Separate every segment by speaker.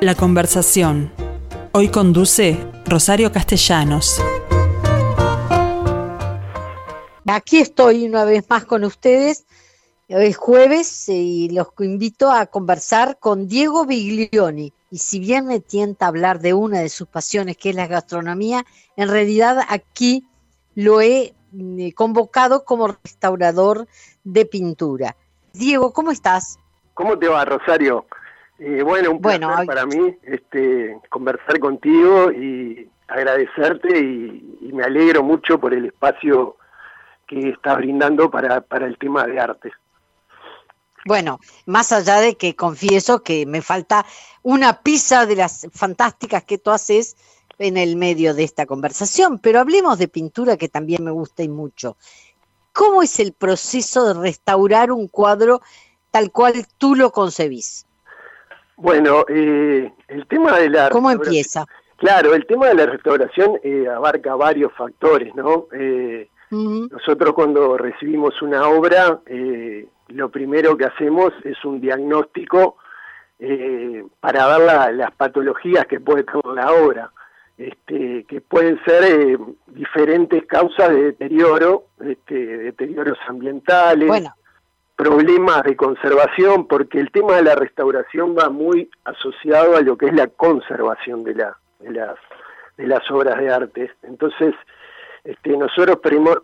Speaker 1: La conversación. Hoy conduce Rosario Castellanos.
Speaker 2: Aquí estoy una vez más con ustedes. Hoy es jueves y los invito a conversar con Diego Biglioni. Y si bien me tienta hablar de una de sus pasiones, que es la gastronomía, en realidad aquí lo he mm, convocado como restaurador de pintura. Diego, ¿cómo estás?
Speaker 3: ¿Cómo te va, Rosario? Eh, bueno, un placer para mí este, conversar contigo y agradecerte y, me alegro mucho por el espacio que estás brindando para, para el tema de arte.
Speaker 2: Bueno, más allá de que confieso que me falta una pizza de las fantásticas que tú haces en el medio de esta conversación, pero hablemos de pintura que también me gusta y mucho. ¿Cómo es el proceso de restaurar un cuadro tal cual tú lo concebís?
Speaker 3: Bueno, eh, el tema de la...
Speaker 2: ¿Cómo empieza?
Speaker 3: Claro, el tema de la restauración eh, abarca varios factores, ¿no? Eh, nosotros cuando recibimos una obra, lo primero que hacemos es un diagnóstico para ver las patologías que puede tener la obra, este, que pueden ser diferentes causas de deterioro, este, deterioros ambientales, bueno problemas de conservación, porque el tema de la restauración va muy asociado a lo que es la conservación de, la, de, las, de las obras de arte. Entonces, este, nosotros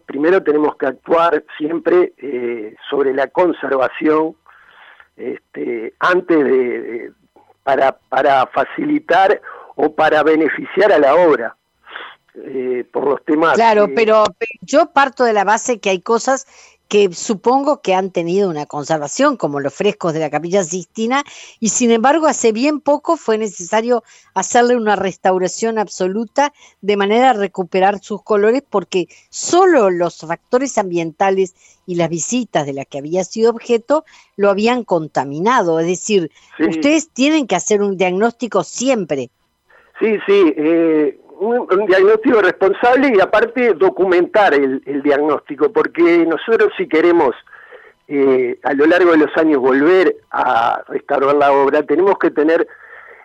Speaker 3: primero tenemos que actuar siempre eh, sobre la conservación este, antes de, para, para facilitar o para beneficiar a la obra. Eh, por los temas.
Speaker 2: Claro, pero yo parto de la base que hay cosas que supongo que han tenido una conservación, como los frescos de la Capilla Sistina, y sin embargo hace bien poco fue necesario hacerle una restauración absoluta de manera a recuperar sus colores, porque solo los factores ambientales y las visitas de las que había sido objeto lo habían contaminado. Es decir, ustedes tienen que hacer un diagnóstico siempre.
Speaker 3: Sí, sí. Eh un, diagnóstico responsable y aparte documentar el, diagnóstico, porque nosotros si queremos eh, a lo largo de los años volver a restaurar la obra, tenemos que tener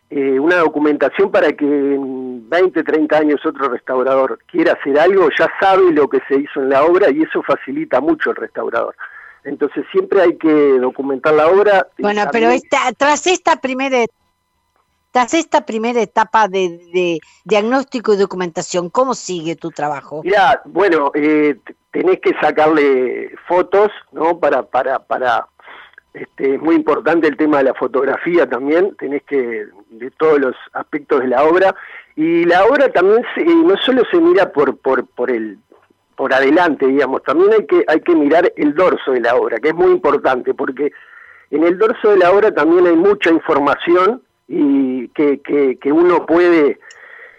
Speaker 3: eh, una documentación para que en 20, 30 años otro restaurador quiera hacer algo, ya sabe lo que se hizo en la obra y eso facilita mucho el restaurador. Entonces siempre hay que documentar la obra.
Speaker 2: Bueno, pero esta, tras esta primera tras esta primera etapa de, diagnóstico y documentación, ¿cómo sigue tu trabajo?
Speaker 3: Ya, bueno, eh, tenés que sacarle fotos, ¿no? Para, para, para, este, es muy importante el tema de la fotografía también, tenés que, de todos los aspectos de la obra, y la obra también no solo se mira por, por, por el por adelante, digamos, también hay que, hay que mirar el dorso de la obra, que es muy importante, porque en el dorso de la obra también hay mucha información y que, que, uno puede,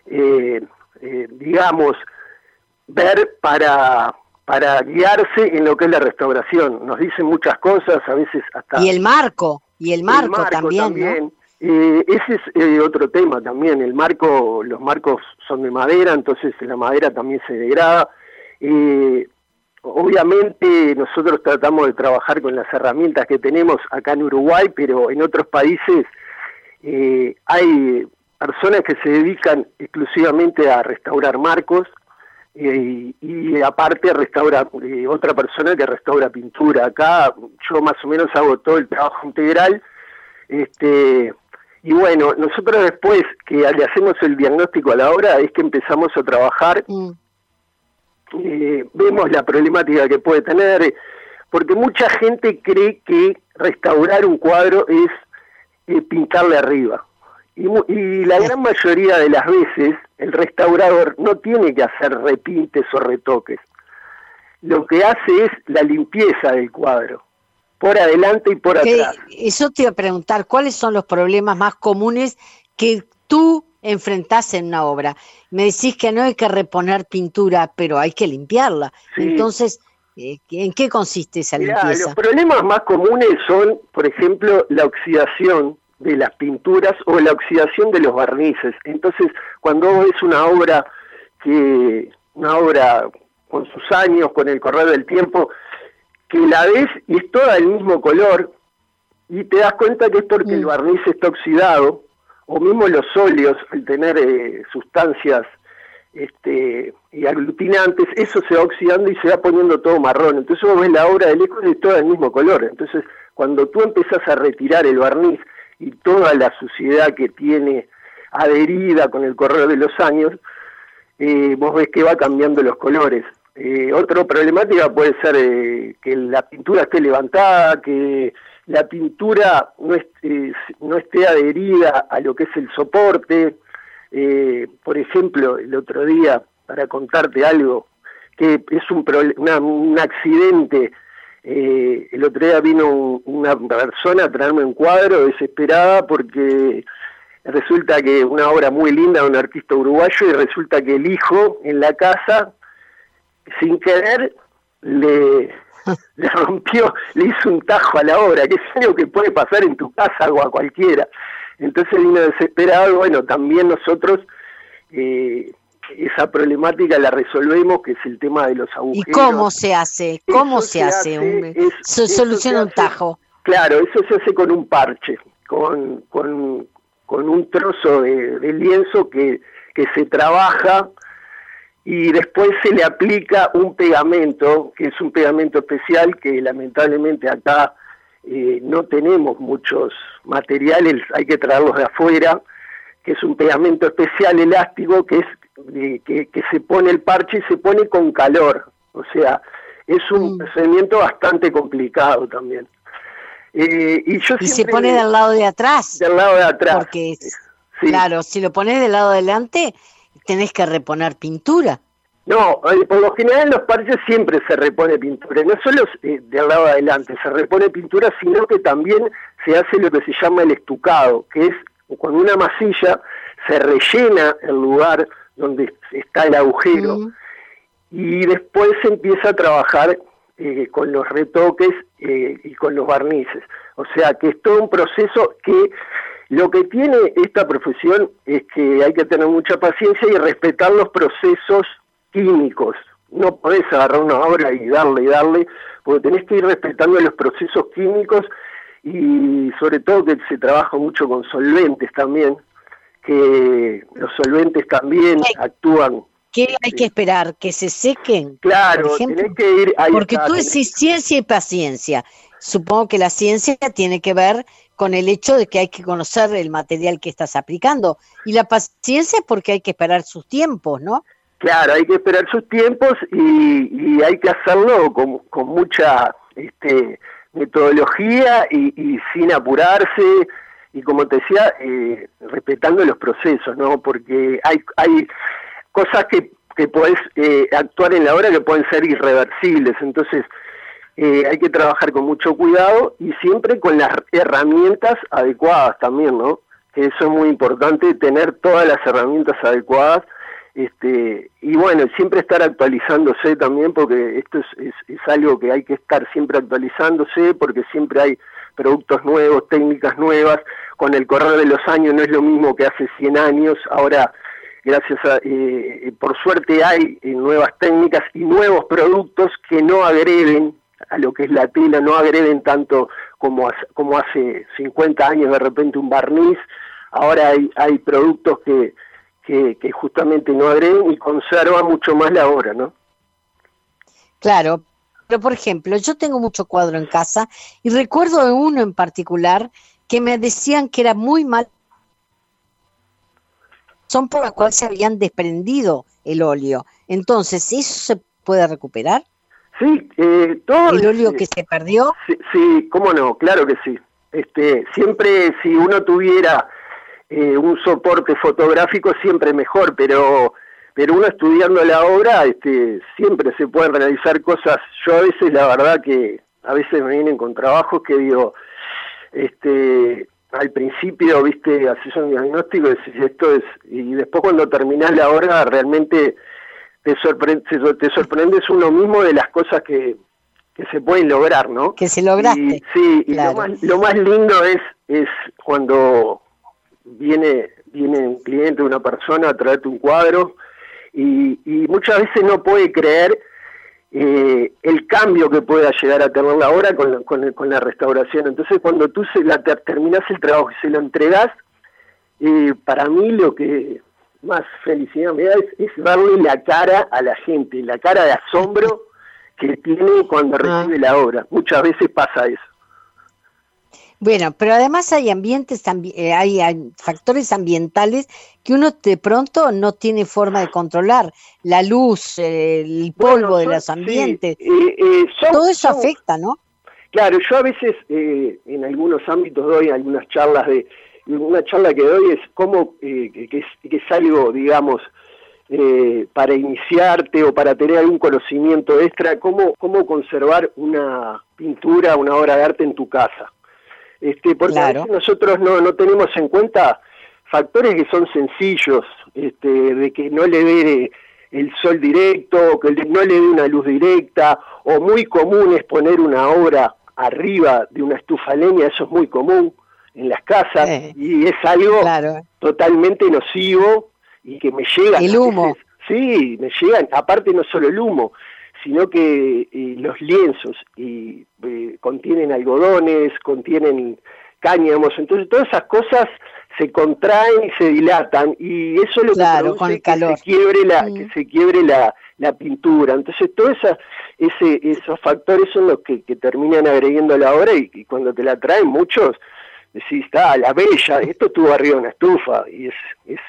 Speaker 3: eh, eh, digamos, ver para, para guiarse en lo que es la restauración. Nos dicen muchas cosas, a veces hasta...
Speaker 2: Y el marco, y el marco, también.
Speaker 3: Eh, ese es otro tema también, el marco, los marcos son de madera, entonces la madera también se degrada. obviamente nosotros tratamos de trabajar con las herramientas que tenemos acá en Uruguay, pero en otros países eh, hay personas que se dedican exclusivamente a restaurar marcos eh, y, aparte restaura eh, otra persona que restaura pintura. Acá yo más o menos hago todo el trabajo integral. Este, y bueno, nosotros después que le hacemos el diagnóstico a la obra es que empezamos a trabajar, mm. vemos la problemática que puede tener, porque mucha gente cree que restaurar un cuadro es pintarle arriba. Y, la gran mayoría de las veces el restaurador no tiene que hacer repintes o retoques. Lo que hace es la limpieza del cuadro, por adelante y por atrás.
Speaker 2: Eso te iba a preguntar, ¿cuáles son los problemas más comunes que tú enfrentás en una obra? Me decís que no hay que reponer pintura, pero hay que limpiarla. Entonces, eh, ¿En qué consiste esa limpieza?
Speaker 3: los problemas más comunes son, por ejemplo, la oxidación de las pinturas o la oxidación de los barnices. Entonces, cuando ves una obra que una obra con sus años, con el correr del tiempo, que la ves y es toda del mismo color y te das cuenta que es porque el mm. barniz está oxidado o mismo los óleos, al tener eh, sustancias este, y aglutinantes, eso se va oxidando y se va poniendo todo marrón. Entonces vos ves la obra de lejos y todo del mismo color. Entonces, cuando tú empezás a retirar el barniz y toda la suciedad que tiene adherida con el correr de los años, eh, vos ves que va cambiando los colores. Eh, otra problemática puede ser eh, que la pintura esté levantada, que la pintura no, no esté adherida a lo que es el soporte. Por ejemplo, el otro día, para contarte algo, que es un, un accidente, el otro día vino una persona a traerme un cuadro desesperada porque resulta que una obra muy linda de un artista uruguayo y resulta que el hijo en la casa sin querer le, le rompió, le hizo un tajo a la obra, que es algo que puede pasar en tu casa o a cualquiera. Entonces vino desesperado, bueno, también nosotros eh, esa problemática la resolvemos, que es el tema de los agujeros.
Speaker 2: ¿Y cómo se hace? ¿Cómo se, hace? se soluciona un tajo.
Speaker 3: Claro, eso se hace con un parche, con, con, con un trozo de, de lienzo que, que se trabaja y después se le aplica un pegamento, que es un pegamento especial que lamentablemente acá eh, no tenemos muchos materiales, hay que traerlos de afuera, que es un pegamento especial elástico que es eh, que, se pone el parche y se pone con calor, o sea, es un mm. procedimiento bastante complicado también.
Speaker 2: Eh, y, yo se pone del lado de atrás.
Speaker 3: Del lado de atrás.
Speaker 2: Porque, claro, si lo pones del lado de adelante, tenés que reponer pintura.
Speaker 3: No, eh, por lo general en los parches siempre se repone pintura, no solo eh, del lado de adelante se repone pintura, sino que también se hace lo que se llama el estucado, que es con una masilla se rellena el lugar donde está el agujero y después se empieza a trabajar eh, con los retoques y con los barnices. O sea que es todo un proceso que lo que tiene esta profesión es que hay que tener mucha paciencia y respetar los procesos químicos. No podés agarrar una obra y darle y darle, porque tenés que ir respetando los procesos químicos y sobre todo que se trabaja mucho con solventes también, que los solventes también actúan.
Speaker 2: ¿Qué hay que esperar? ¿Que se sequen?
Speaker 3: Claro, tenés que ir...
Speaker 2: porque tú decís ciencia y paciencia. Supongo que la ciencia tiene que ver con el hecho de que hay que conocer el material que estás aplicando. Y la paciencia es porque hay que esperar sus tiempos, ¿no?
Speaker 3: Claro, hay que esperar sus tiempos y, hay que hacerlo con, mucha este, metodología y, sin apurarse y como te decía, eh, respetando los procesos, ¿no? Porque hay, hay cosas que, que podés eh, actuar en la hora que pueden ser irreversibles, entonces eh, hay que trabajar con mucho cuidado y siempre con las herramientas adecuadas también, ¿no? Que eso es muy importante, tener todas las herramientas adecuadas este, y bueno, siempre estar actualizándose también, porque esto es, es, algo que hay que estar siempre actualizándose, porque siempre hay productos nuevos, técnicas nuevas, con el correr de los años no es lo mismo que hace 100 años, ahora gracias a, eh, por suerte hay eh, nuevas técnicas y nuevos productos que no agreden a lo que es la tela, no agreden tanto como, como hace 50 años de repente un barniz, ahora hay, hay productos que, que, justamente no agreden y conservan mucho más la obra, ¿no?
Speaker 2: Claro, pero por ejemplo, yo tengo mucho cuadro en casa y recuerdo de uno en particular que me decían que era muy mal son por la cual se habían desprendido el óleo. Entonces, ¿eso se puede recuperar?
Speaker 3: Sí, eh, todo
Speaker 2: el óleo que se perdió.
Speaker 3: Sí, sí, cómo no, claro que sí. Este, siempre si uno tuviera eh, un soporte fotográfico siempre mejor, pero pero uno estudiando la obra este, siempre se pueden realizar cosas. Yo a veces la verdad que a veces me vienen con trabajos que digo, este, al principio, viste, haces un diagnóstico y esto es, y después cuando terminás la obra realmente te, sorprende, te sorprendes uno mismo de las cosas que, que se pueden lograr, ¿no?
Speaker 2: Que se lograste.
Speaker 3: sí, y lo, más, lo más lindo es, es cuando viene, viene un cliente, una persona a traerte un cuadro y, muchas veces no puede creer eh, el cambio que pueda llegar a tener la obra con, con, la restauración. Entonces cuando tú se la terminas el trabajo y se lo entregas, eh, para mí lo que más felicidad me da es, darle la cara a la gente, la cara de asombro que tiene cuando ah. recibe la obra. Muchas veces pasa eso.
Speaker 2: Bueno, pero además hay ambientes, eh, hay, hay, factores ambientales que uno de pronto no tiene forma de controlar. La luz, el polvo de los ambientes, eh, eh, todo eso afecta, ¿no?
Speaker 3: Claro, yo a veces en algunos ámbitos doy algunas charlas de, una charla que doy es cómo, que, es, que es algo, digamos, para iniciarte o para tener algún conocimiento extra, cómo, cómo conservar una pintura, una obra de arte en tu casa este, porque nosotros no, no tenemos en cuenta factores que son sencillos, este, de que no le dé el sol directo, que no le dé una luz directa, o muy común es poner una obra arriba de una estufa leña, eso es muy común en las casas, y es algo totalmente nocivo y que me llega.
Speaker 2: El humo.
Speaker 3: sí, me llegan, aparte no solo el humo, sino que eh, los lienzos y, eh, contienen algodones, contienen cáñamos, entonces todas esas cosas se contraen y se dilatan y eso es lo que produce que se quiebre la que se quiebre la, la pintura. Entonces todos ese, esos factores son los que, terminan agrediendo la obra y, cuando te la traen muchos decís está la bella esto estuvo arriba de una estufa y es es,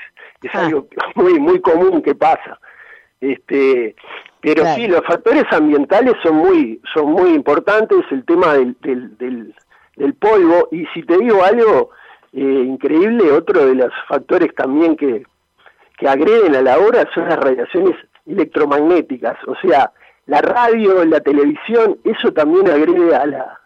Speaker 3: es ah. algo muy muy común que pasa este pero sí, los factores ambientales son muy, son muy importantes, el tema del, del, del, polvo, y si te digo algo eh, increíble, otro de los factores también que, que agreden a la hora son las radiaciones electromagnéticas, o sea, la radio, la televisión, eso también agrede a la,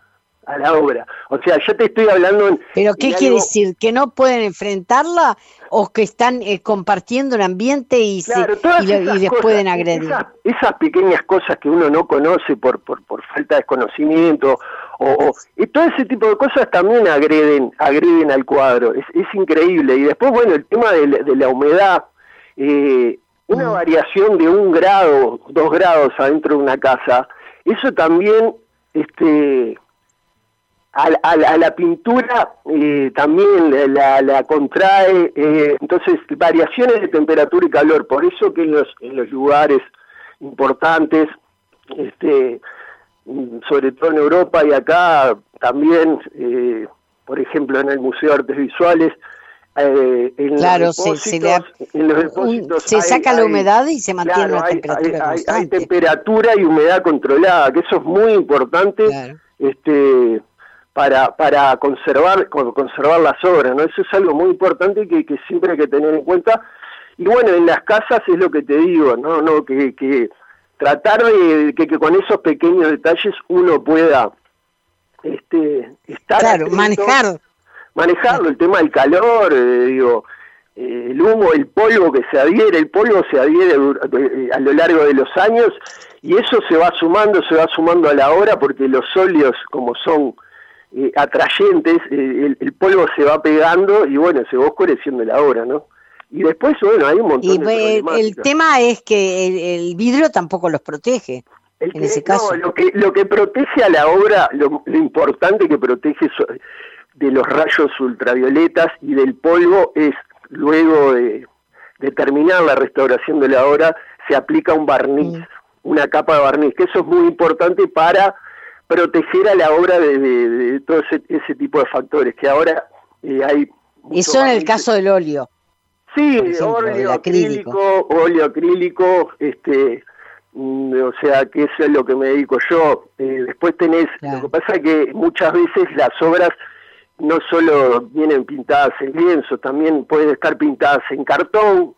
Speaker 3: a la obra. O sea, yo te estoy hablando...
Speaker 2: ¿Pero qué quiere decir? ¿Que no pueden enfrentarla o que están eh, compartiendo el ambiente y, se, y, les pueden agredir?
Speaker 3: Esas, pequeñas cosas que uno no conoce por, por, por falta de conocimiento o, y todo ese tipo de cosas también agreden, agreden al cuadro. Es, es increíble. Y después, bueno, el tema de, de la humedad... Eh, una mm. variación de un grado, dos grados adentro de una casa, eso también este, a, la pintura eh, también la, contrae, eh, entonces variaciones de temperatura y calor, por eso que en los, en los lugares importantes, este, sobre todo en Europa y acá también, eh, por ejemplo en el Museo de Artes Visuales, en,
Speaker 2: claro, los se, se saca la humedad y se mantiene la temperatura.
Speaker 3: Hay, temperatura y humedad controlada, que eso es muy importante. Este, para, para conservar, conservar las obras, ¿no? Eso es algo muy importante que, que siempre hay que tener en cuenta. Y bueno, en las casas es lo que te digo, ¿no? no que, que tratar de que, que, con esos pequeños detalles uno pueda este, estar...
Speaker 2: Claro, manejar.
Speaker 3: Manejarlo, el tema del calor, eh, digo, eh, el humo, el polvo que se adhiere, el polvo se adhiere eh, a lo largo de los años y eso se va sumando, se va sumando a la hora porque los óleos, como son eh, atrayentes, eh, el, polvo se va pegando y bueno, se va oscureciendo la obra, ¿no? Y después, bueno, hay un montón de
Speaker 2: El tema es que el, vidrio tampoco los protege. en ese caso.
Speaker 3: lo que, lo que protege a la obra, lo, importante que protege de los rayos ultravioletas y del polvo es, luego de, terminar la restauración de la obra, se aplica un barniz, mm. una capa de barniz, que eso es muy importante para proteger a la obra de, todo ese, tipo de factores, que ahora eh, hay...
Speaker 2: Eso en el caso del óleo.
Speaker 3: Sí, óleo acrílico, óleo acrílico, este, mm, o sea que eso es lo que me dedico yo. Eh, después tenés, lo que pasa es que muchas veces las obras no solo vienen pintadas en lienzo, también pueden estar pintadas en cartón.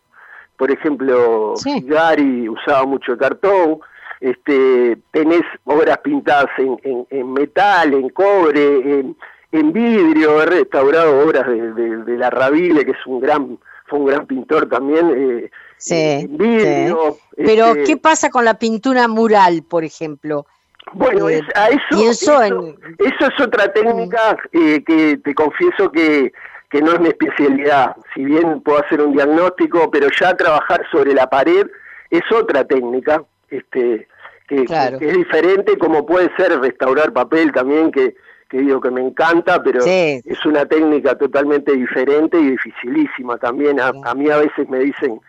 Speaker 3: Por ejemplo, Gary usaba mucho cartón este, tenés obras pintadas en, en, metal, en cobre, en, en, vidrio, he restaurado obras de, de, la Rabile, que es un gran, fue un gran pintor también, eh, en vidrio.
Speaker 2: Pero, este ¿qué pasa con la pintura mural, por ejemplo?
Speaker 3: Bueno, eh, a eso, eso, es otra técnica eh, que te confieso que, que no es mi especialidad. Si bien puedo hacer un diagnóstico, pero ya trabajar sobre la pared es otra técnica este, que, es diferente, como puede ser restaurar papel también, que, que digo que me encanta, pero es una técnica totalmente diferente y dificilísima también. A, mí a veces me dicen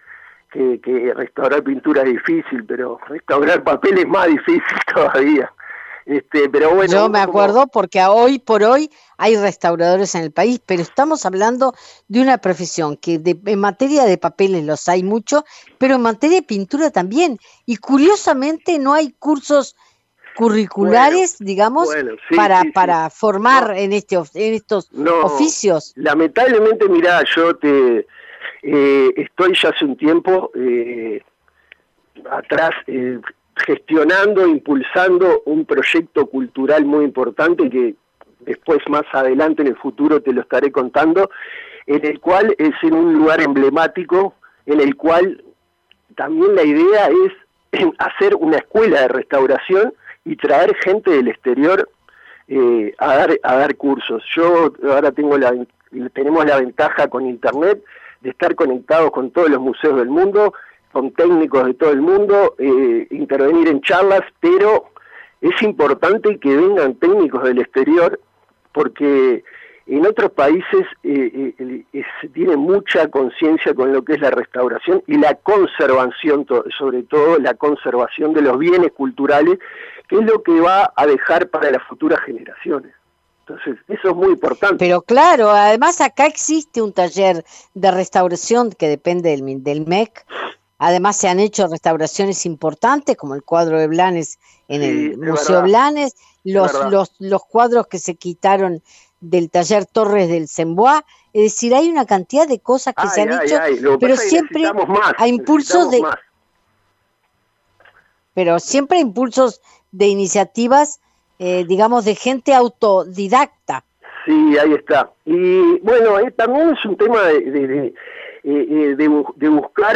Speaker 3: que, que, restaurar pintura es difícil, pero restaurar papel es más difícil todavía. Este, pero bueno,
Speaker 2: Yo me acuerdo porque hoy por hoy hay restauradores en el país, pero estamos hablando de una profesión que en materia de papeles los hay mucho, pero en materia de pintura también. Y curiosamente no hay cursos curriculares, digamos, para, para formar en, este, en estos oficios.
Speaker 3: Lamentablemente, mira, yo te eh, estoy ya hace un tiempo eh, atrás eh, gestionando, impulsando un proyecto cultural muy importante que después más adelante en el futuro te lo estaré contando, en el cual es en un lugar emblemático, en el cual también la idea es hacer una escuela de restauración y traer gente del exterior eh, a dar a dar cursos. Yo ahora tengo la tenemos la ventaja con internet de estar conectados con todos los museos del mundo, con técnicos de todo el mundo, eh, intervenir en charlas, pero es importante que vengan técnicos del exterior porque en otros países eh, eh, se tiene mucha conciencia con lo que es la restauración y la conservación, sobre todo la conservación de los bienes culturales, que es lo que va a dejar para las futuras generaciones. Entonces, eso es muy importante.
Speaker 2: Pero claro, además acá existe un taller de restauración que depende del, del MEC. Además se han hecho restauraciones importantes, como el cuadro de Blanes en el Museo Blanes, los, los, los cuadros que se quitaron del taller Torres del Semboá. Es decir, hay una cantidad de cosas que se han hecho, pero siempre a impulsos de... Pero siempre a impulsos de iniciativas, eh, digamos, de gente autodidacta.
Speaker 3: Sí, ahí está. Y bueno, eh, también es un tema de, de, eh, de, buscar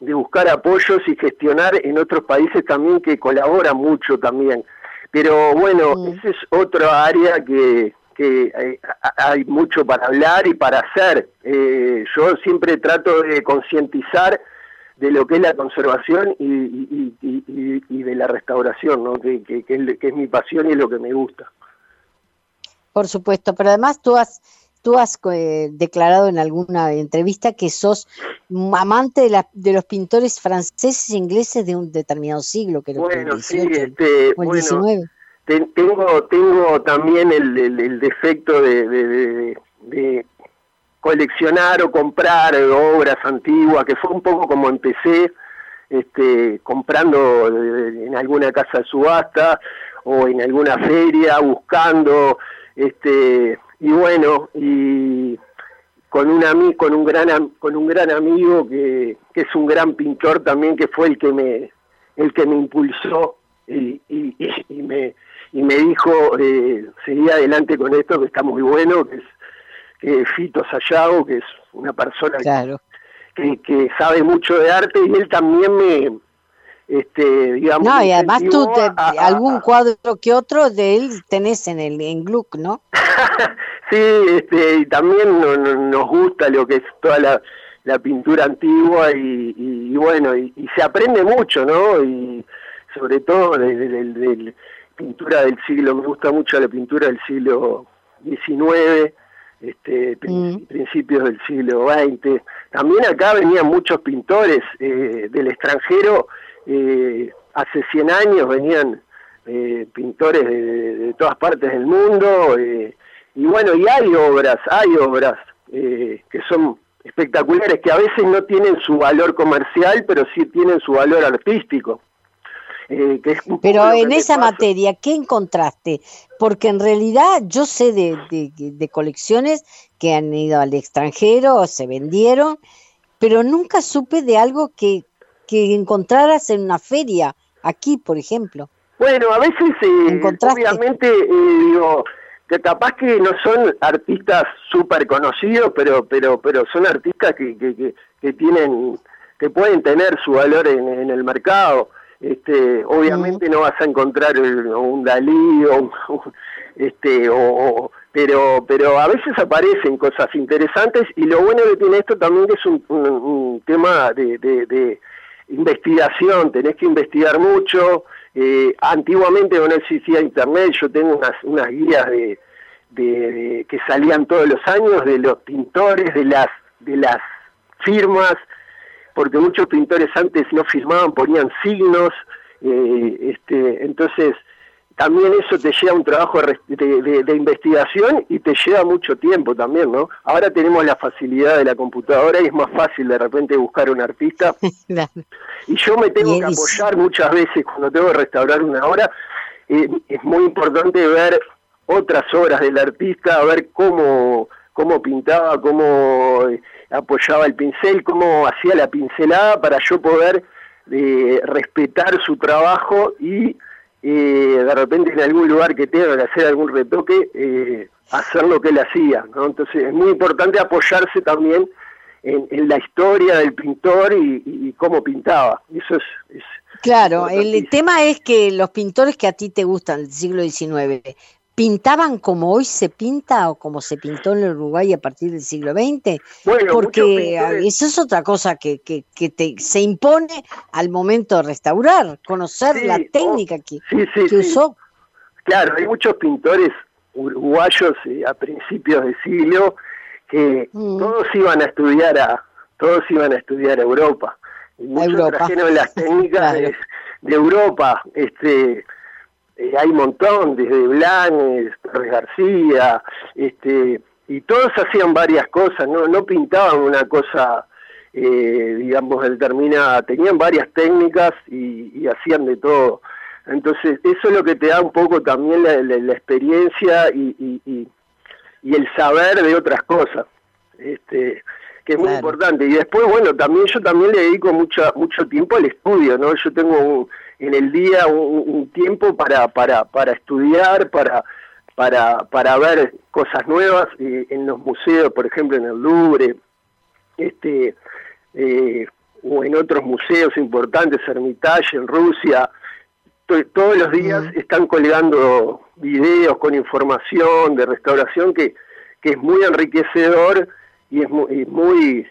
Speaker 3: de buscar apoyos y gestionar en otros países también que colaboran mucho también. Pero bueno, mm. esa es otra área que, que hay, mucho para hablar y para hacer. Eh, yo siempre trato de concientizar de lo que es la conservación y, de la restauración, ¿no? que, que, es, mi pasión y es lo que me gusta.
Speaker 2: Por supuesto, pero además tú has, tú has eh, declarado en alguna entrevista que sos amante de, la, de los pintores franceses e ingleses de un determinado siglo, que
Speaker 3: bueno, sí, este, o el 19 tengo tengo también el, defecto de, coleccionar o comprar obras antiguas, que fue un poco como empecé, este, comprando en alguna casa de subasta o en alguna feria, buscando, este, y bueno, y con un con un gran con un gran amigo que, que es un gran pintor también que fue el que me el que me impulsó y, y me y me dijo, eh, seguí adelante con esto, que está muy bueno, que es Fito Sayago, que es una persona que, que, sabe mucho de arte, y él también me, este, digamos...
Speaker 2: No, y además tú, algún cuadro que otro de él tenés en el en Gluck, ¿no?
Speaker 3: sí, este, y también nos gusta lo que es toda la, la pintura antigua y, bueno, y, se aprende mucho, ¿no? Y sobre todo desde el pintura del siglo, me gusta mucho la pintura del siglo XIX, este, mm. principios del siglo XX. También acá venían muchos pintores eh, del extranjero, eh, hace 100 años venían eh, pintores de, todas partes del mundo, y bueno, y hay obras, hay obras que son espectaculares, que a veces no tienen su valor comercial, pero sí tienen su valor artístico.
Speaker 2: Eh, Pero en esa materia, ¿qué encontraste? Porque en realidad yo sé de, de, colecciones que han ido al extranjero, se vendieron, pero nunca supe de algo que, que encontraras en una feria, aquí, por ejemplo.
Speaker 3: Bueno, a veces, eh, obviamente, eh, digo, que capaz que no son artistas súper conocidos, pero, pero, pero son artistas que, que, que, tienen, que pueden tener su valor en, en el mercado. Este, obviamente no vas a encontrar un Dalí o, este, o, pero, pero a veces aparecen cosas interesantes y lo bueno que tiene esto también es un, tema de, de, investigación, tenés que investigar mucho. Eh, antiguamente no existía internet, yo tengo unas, unas guías de, de, que salían todos los años de los pintores, de las, de las firmas, porque muchos pintores antes no firmaban, ponían signos, eh, este, entonces también eso te lleva un trabajo de, investigación y te lleva mucho tiempo también, ¿no? Ahora tenemos la facilidad de la computadora y es más fácil de repente buscar un artista. Y yo me tengo que apoyar muchas veces cuando tengo que restaurar una obra. Eh, es muy importante ver otras obras del artista, ver cómo, cómo pintaba, cómo eh, apoyaba el pincel, cómo hacía la pincelada para yo poder eh, respetar su trabajo y eh, de repente en algún lugar que tenga que hacer algún retoque, eh, hacer lo que él hacía. ¿no? Entonces es muy importante apoyarse también en, la historia del pintor y, cómo pintaba. Eso es,
Speaker 2: claro, el tema es que los pintores que a ti te gustan del siglo XIX, pintaban como hoy se pinta o como se pintó en el Uruguay a partir del siglo XX? Porque eso es otra cosa que, que, te, se impone al momento de restaurar, conocer la técnica que, usó.
Speaker 3: Claro, hay muchos pintores uruguayos eh, a principios de siglo que mm. todos iban a estudiar a todos iban a estudiar a Europa y muchos trajeron las técnicas de, de Europa este eh, hay un montón, desde Blanes, Torres García, este, y todos hacían varias cosas, no, no pintaban una cosa, eh, digamos, determinada, tenían varias técnicas y, hacían de todo. Entonces, eso es lo que te da un poco también la, experiencia y, y, el saber de otras cosas, este, que es muy importante. Y después, bueno, también yo también le dedico mucho, mucho tiempo al estudio, ¿no? Yo tengo un en el día un, tiempo para, para, para estudiar, para, para, para ver cosas nuevas eh, en los museos, por ejemplo en el Louvre, este, eh, o en otros museos importantes, Hermitage en Rusia. todos los días están colgando videos con información de restauración que, que es muy enriquecedor y es muy, muy,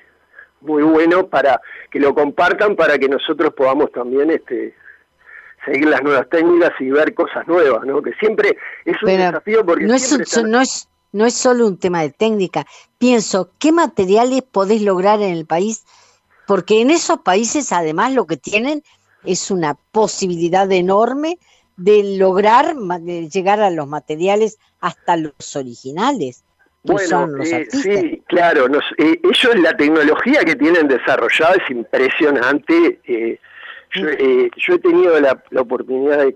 Speaker 3: muy bueno para que lo compartan para que nosotros podamos también este, seguir las nuevas técnicas y ver cosas nuevas, ¿no? Que siempre es un desafío porque
Speaker 2: no es, no es no es solo un tema de técnica. Pienso, ¿qué materiales podés lograr en el país? Porque en esos países además lo que tienen es una posibilidad enorme de lograr de llegar a los materiales hasta los originales.
Speaker 3: Bueno, eh, sí, claro. Eh, ellos la tecnología que tienen desarrollada es impresionante. Eh, eh, yo, he tenido la, oportunidad de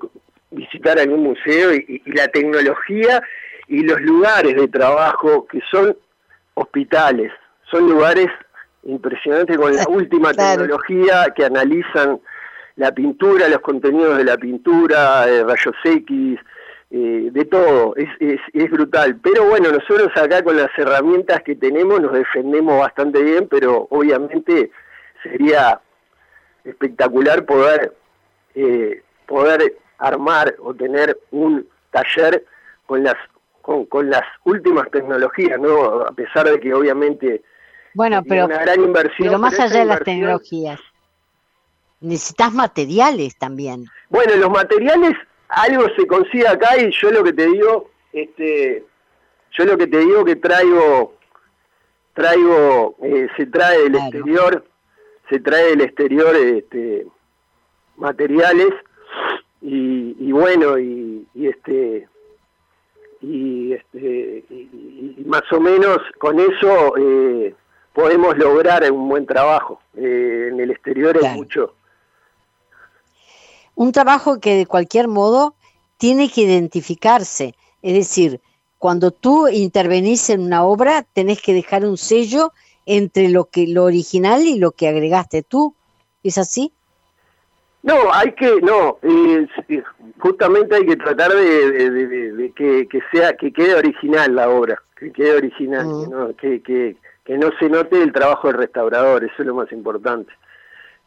Speaker 3: visitar algún museo y, la tecnología y los lugares de trabajo que son hospitales, son lugares impresionantes con la última tecnología que analizan la pintura, los contenidos de la pintura, eh, rayos X, eh, de todo, es, es, es, brutal. Pero bueno, nosotros acá con las herramientas que tenemos nos defendemos bastante bien, pero obviamente sería espectacular poder, eh, poder armar o tener un taller con las, con, las últimas tecnologías, ¿no? A pesar de que obviamente
Speaker 2: bueno, pero, una gran inversión. Pero más allá de las tecnologías, necesitas materiales también.
Speaker 3: Bueno, los materiales, algo se consigue acá y yo lo que te digo, este, yo lo que te digo que traigo, traigo, eh, se trae del exterior se trae del exterior este, materiales y, bueno y, este y este y, más o menos con eso eh, podemos lograr un buen trabajo. Eh, en el exterior es mucho.
Speaker 2: Un trabajo que de cualquier modo tiene que identificarse. Es decir cuando tú intervenís en una obra tenés que dejar un sello entre lo que lo original y lo que agregaste tú. ¿Es así?
Speaker 3: No, hay que, no, justamente hay que tratar de, que, sea, que quede original la obra, que quede original, mm. que, que, que, no se note el trabajo del restaurador, eso es lo más importante.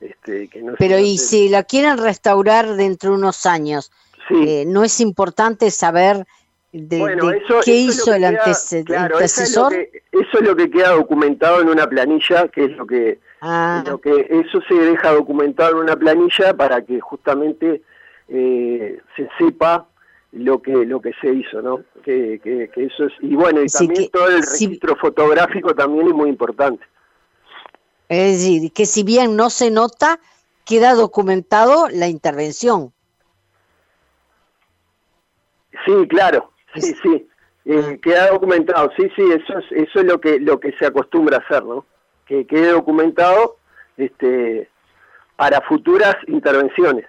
Speaker 3: Este, que no
Speaker 2: Pero y si la quieren restaurar dentro de unos años, eh, ¿no es importante saber de, qué hizo el antecesor.
Speaker 3: Eso es, lo que, queda documentado en una planilla, que es lo que, ah. lo que eso se deja documentado en una planilla para que justamente eh, se sepa lo que lo que se hizo, ¿no? Que, que, eso es y bueno y también todo el registro fotográfico también es muy importante.
Speaker 2: Es decir, que si bien no se nota, queda documentado la intervención.
Speaker 3: Sí, claro, sí, sí, eh, ah. queda documentado, sí, sí, eso es, eso es lo que lo que se acostumbra a hacer, ¿no? Que quede documentado, este, para futuras intervenciones.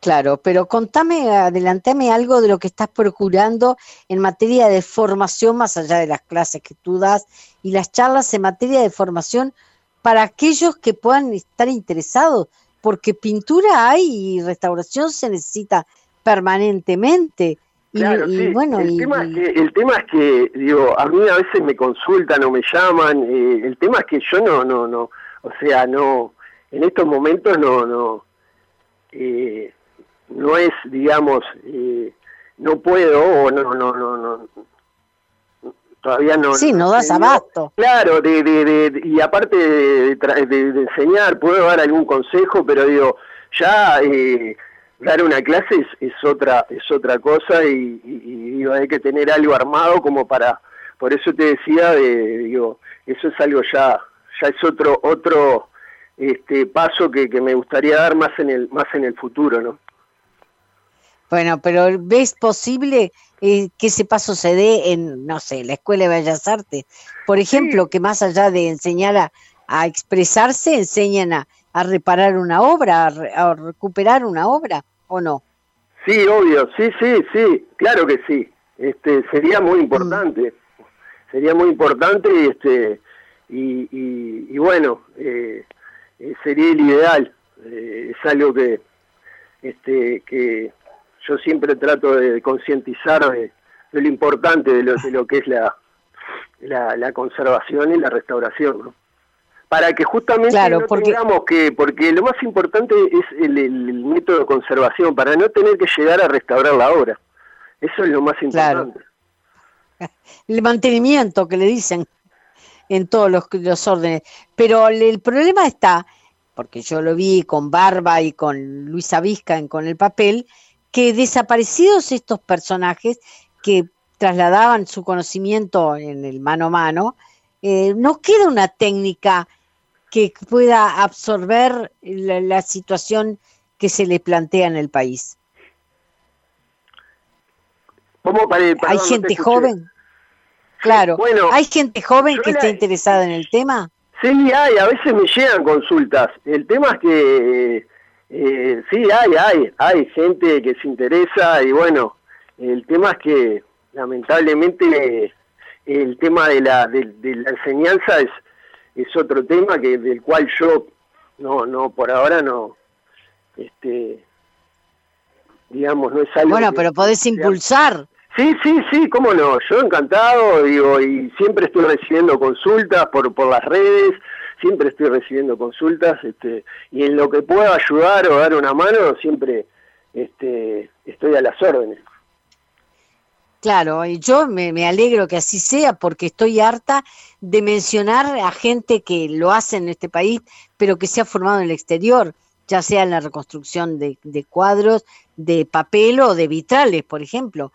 Speaker 2: Claro, pero contame, adelantame algo de lo que estás procurando en materia de formación, más allá de las clases que tú das y las charlas en materia de formación para aquellos que puedan estar interesados, porque pintura hay y restauración se necesita permanentemente.
Speaker 3: Claro, sí. bueno, el, tema es que, el tema es que, digo, a mí a veces me consultan o me llaman, eh, el tema es que yo no, no, no, o sea, no, en estos momentos no, no, eh, no es, digamos, eh, no puedo o no, no, no, no, todavía no.
Speaker 2: Sí, no, das abasto.
Speaker 3: Claro, de, de, y aparte de, enseñar, puedo dar algún consejo, pero digo, ya eh, dar una clase es, otra es otra cosa y, digo, hay que tener algo armado como para, por eso te decía, de, digo, eso es algo ya, ya es otro otro este paso que, que me gustaría dar más en el más en el futuro, ¿no?
Speaker 2: Bueno, pero ¿ves posible eh, que ese paso se dé en, no sé, la Escuela de Bellas Artes? Por ejemplo, que más allá de enseñar a, expresarse, enseñan a, reparar una obra, a, recuperar una obra, ¿o no?
Speaker 3: Sí, obvio, sí, sí, sí, claro que sí. Este, sería muy importante, sería muy importante y, este, y, y, bueno, eh, eh, sería el ideal. es algo que, este, que yo siempre trato de concientizar de, lo importante de lo, de lo que es la, la, conservación y la restauración, ¿no? Para que justamente no porque... tengamos que, porque lo más importante es el, método de conservación, para no tener que llegar a restaurar la obra. Eso es lo más importante.
Speaker 2: El mantenimiento que le dicen en todos los, los órdenes. Pero el problema está, porque yo lo vi con Barba y con Luisa Vizca en, con el papel, que desaparecidos estos personajes que trasladaban su conocimiento en el mano a mano, eh, no queda una técnica que pueda absorber la, situación que se le plantea en el país. ¿Hay gente joven? Claro. Bueno, ¿Hay gente joven que esté interesada en el tema?
Speaker 3: Sí, hay. A veces me llegan consultas. El tema es que eh, sí, hay, hay, hay gente que se interesa y bueno, el tema es que lamentablemente el tema de la, de, la enseñanza es, es otro tema que del cual yo no, no, por ahora no, este, digamos, no es algo.
Speaker 2: Bueno, pero podés impulsar.
Speaker 3: Sí, sí, sí, cómo no, yo encantado, digo, y siempre estoy recibiendo consultas por, por las redes, siempre estoy recibiendo consultas este, y en lo que pueda ayudar o dar una mano, siempre este, estoy a las órdenes.
Speaker 2: Claro, y yo me, alegro que así sea porque estoy harta de mencionar a gente que lo hace en este país, pero que se ha formado en el exterior, ya sea en la reconstrucción de, de cuadros, de papel o de vitrales, por ejemplo.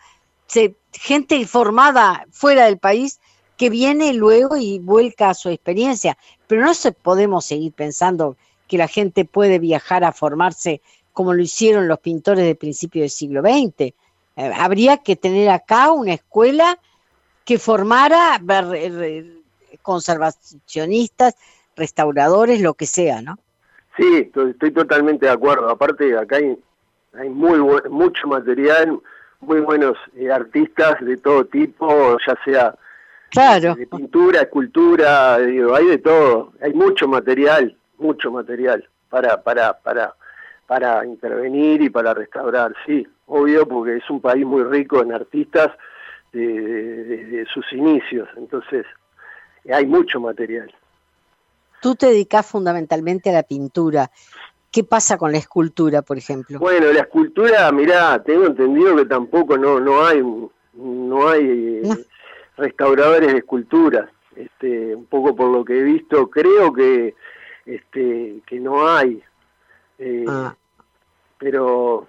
Speaker 2: Gente formada fuera del país que viene luego y vuelca a su experiencia. Pero no se podemos seguir pensando que la gente puede viajar a formarse como lo hicieron los pintores del principio del siglo XX. Eh, habría que tener acá una escuela que formara conservacionistas, restauradores, lo que sea, ¿no?
Speaker 3: Sí, estoy totalmente de acuerdo. Aparte, acá hay, hay muy mucho material, muy buenos eh, artistas de todo tipo, ya sea
Speaker 2: Claro.
Speaker 3: De pintura, escultura, digo, hay de todo, hay mucho material, mucho material para, para, para, para intervenir y para restaurar, sí, obvio, porque es un país muy rico en artistas desde sus inicios, entonces hay mucho material.
Speaker 2: Tú te dedicas fundamentalmente a la pintura. ¿Qué pasa con la escultura, por ejemplo?
Speaker 3: Bueno, la escultura, mirá, tengo entendido que tampoco no no hay no hay restauradores de esculturas. Este, un poco por lo que he visto, creo que este que no hay. Eh, ah. Pero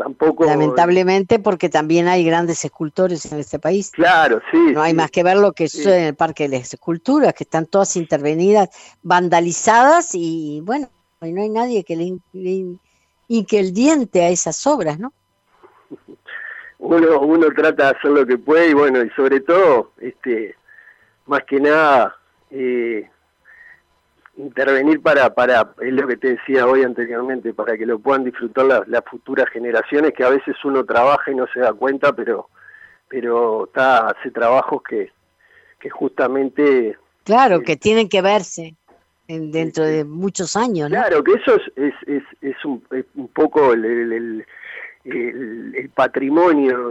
Speaker 3: tampoco...
Speaker 2: Lamentablemente porque también hay grandes escultores en este país.
Speaker 3: Claro, sí.
Speaker 2: No hay más que ver lo que sucede en el Parque de las Esculturas, que están todas intervenidas, vandalizadas y bueno, no hay nadie que le, que el diente a esas obras, ¿no?
Speaker 3: Uno, uno trata de hacer lo que puede y bueno, y sobre todo, este, más que nada, eh, intervenir para, para, es lo que te decía hoy anteriormente, para que lo puedan disfrutar las, futuras generaciones, que a veces uno trabaja y no se da cuenta, pero, pero está, hace trabajos que, que justamente...
Speaker 2: Claro, eh, que tienen que verse dentro de muchos años,
Speaker 3: Claro, que eso es, es, es, un, un, poco el, el, el, patrimonio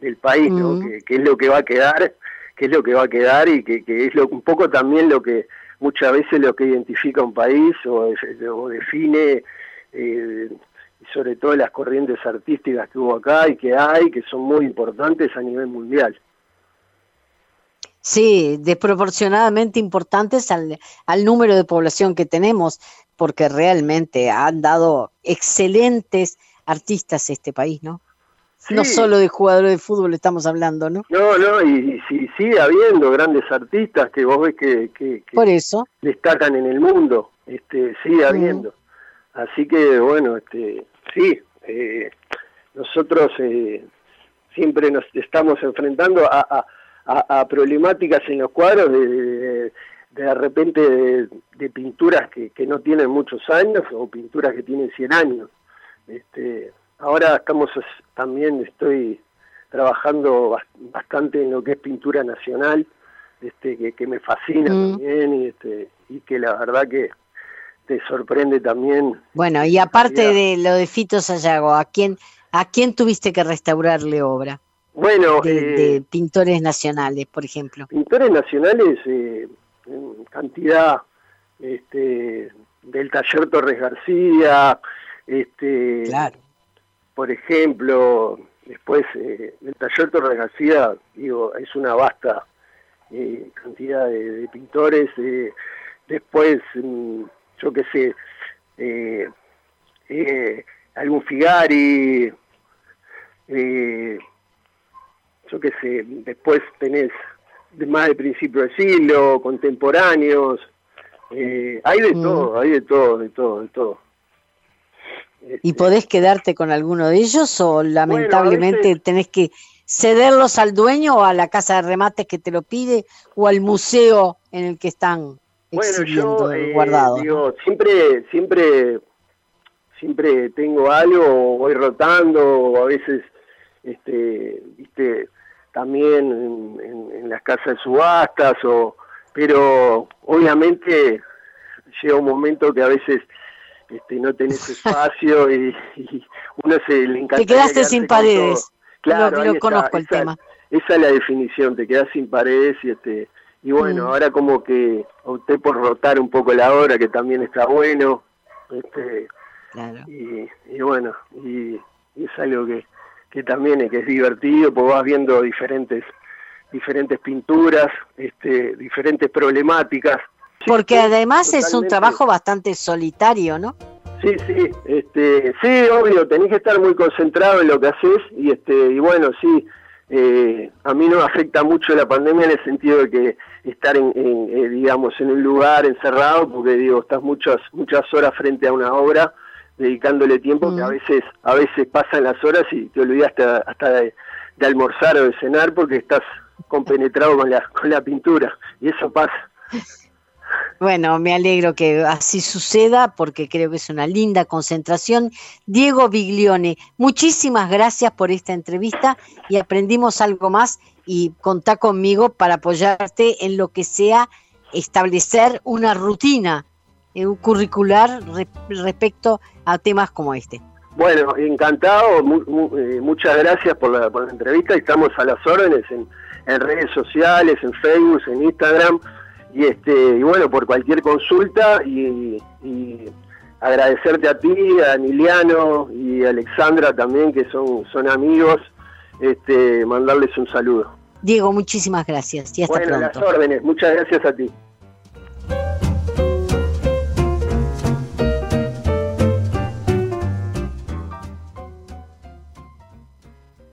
Speaker 3: del país, ¿no? Que, que, es lo que va a quedar, que es lo que va a quedar y que, que es lo, un poco también lo que muchas veces lo que identifica un país o, define, eh, sobre todo las corrientes artísticas que hubo acá y que hay, que son muy importantes a nivel mundial.
Speaker 2: Sí, desproporcionadamente importantes al, al número de población que tenemos, porque realmente han dado excelentes artistas este país, ¿no? No solo de jugadores de fútbol estamos hablando, ¿no?
Speaker 3: No, no, y, sí, sigue habiendo grandes artistas que vos ves que, que,
Speaker 2: Por eso.
Speaker 3: destacan en el mundo, este, sigue habiendo. Así que, bueno, este, sí, eh, nosotros eh, siempre nos estamos enfrentando a, a, a, problemáticas en los cuadros de, de, de repente de, pinturas que, que no tienen muchos años o pinturas que tienen 100 años. Este, Ahora estamos también estoy trabajando bastante en lo que es pintura nacional, este, que, me fascina mm. también y, este, y que la verdad que te sorprende también.
Speaker 2: Bueno, y aparte de lo de Fito Sayago, ¿a quién, ¿a quién tuviste que restaurarle obra?
Speaker 3: Bueno,
Speaker 2: de, eh, pintores nacionales, por ejemplo.
Speaker 3: Pintores nacionales, eh, en cantidad, este, del taller Torres García, este,
Speaker 2: claro
Speaker 3: por ejemplo, después eh, el taller Torres García, digo, es una vasta eh, cantidad de, pintores, eh, después, mm, yo qué sé, eh, algún Figari, yo qué sé, después tenés más de principio de siglo, contemporáneos, hay de mm. todo, hay de todo, de todo, de todo.
Speaker 2: ¿Y podés quedarte con alguno de ellos o lamentablemente tenés que cederlos al dueño o a la casa de remates que te lo pide o al museo en el que están exhibiendo, eh, guardados?
Speaker 3: siempre, siempre, siempre tengo algo, voy rotando, a veces, este, viste, también en, en las casas de subastas, o, pero obviamente llega un momento que a veces este, no tenés espacio y, uno se le encanta.
Speaker 2: Te quedaste sin paredes. Claro, lo, conozco el tema.
Speaker 3: Esa es la definición, te quedas sin paredes y este y bueno, mm. ahora como que opté por rotar un poco la obra, que también está bueno. Este, y, bueno, y, es algo que, que también es, que es divertido, porque vas viendo diferentes diferentes pinturas, este, diferentes problemáticas,
Speaker 2: porque además es un trabajo bastante solitario, ¿no?
Speaker 3: Sí, sí, este, sí, obvio, tenés que estar muy concentrado en lo que haces y este, y bueno, sí, eh, a mí no me afecta mucho la pandemia en el sentido de que estar en, eh, digamos, en un lugar encerrado, porque digo, estás muchas muchas horas frente a una obra, dedicándole tiempo que a mm. veces a veces pasan las horas y te olvidaste hasta de, de almorzar o de cenar porque estás compenetrado con la con la pintura y eso pasa.
Speaker 2: Bueno, me alegro que así suceda porque creo que es una linda concentración. Diego Biglione, muchísimas gracias por esta entrevista y aprendimos algo más y contá conmigo para apoyarte en lo que sea establecer una rutina eh, curricular respecto a temas como este.
Speaker 3: Bueno, encantado, eh, muchas gracias por la, entrevista. Estamos a las órdenes en redes sociales, en Facebook, en Instagram y este y bueno por cualquier consulta y, agradecerte a ti a Emiliano y a Alexandra también que son son amigos este mandarles un saludo.
Speaker 2: Diego muchísimas gracias y hasta
Speaker 3: bueno, las órdenes. Muchas gracias a ti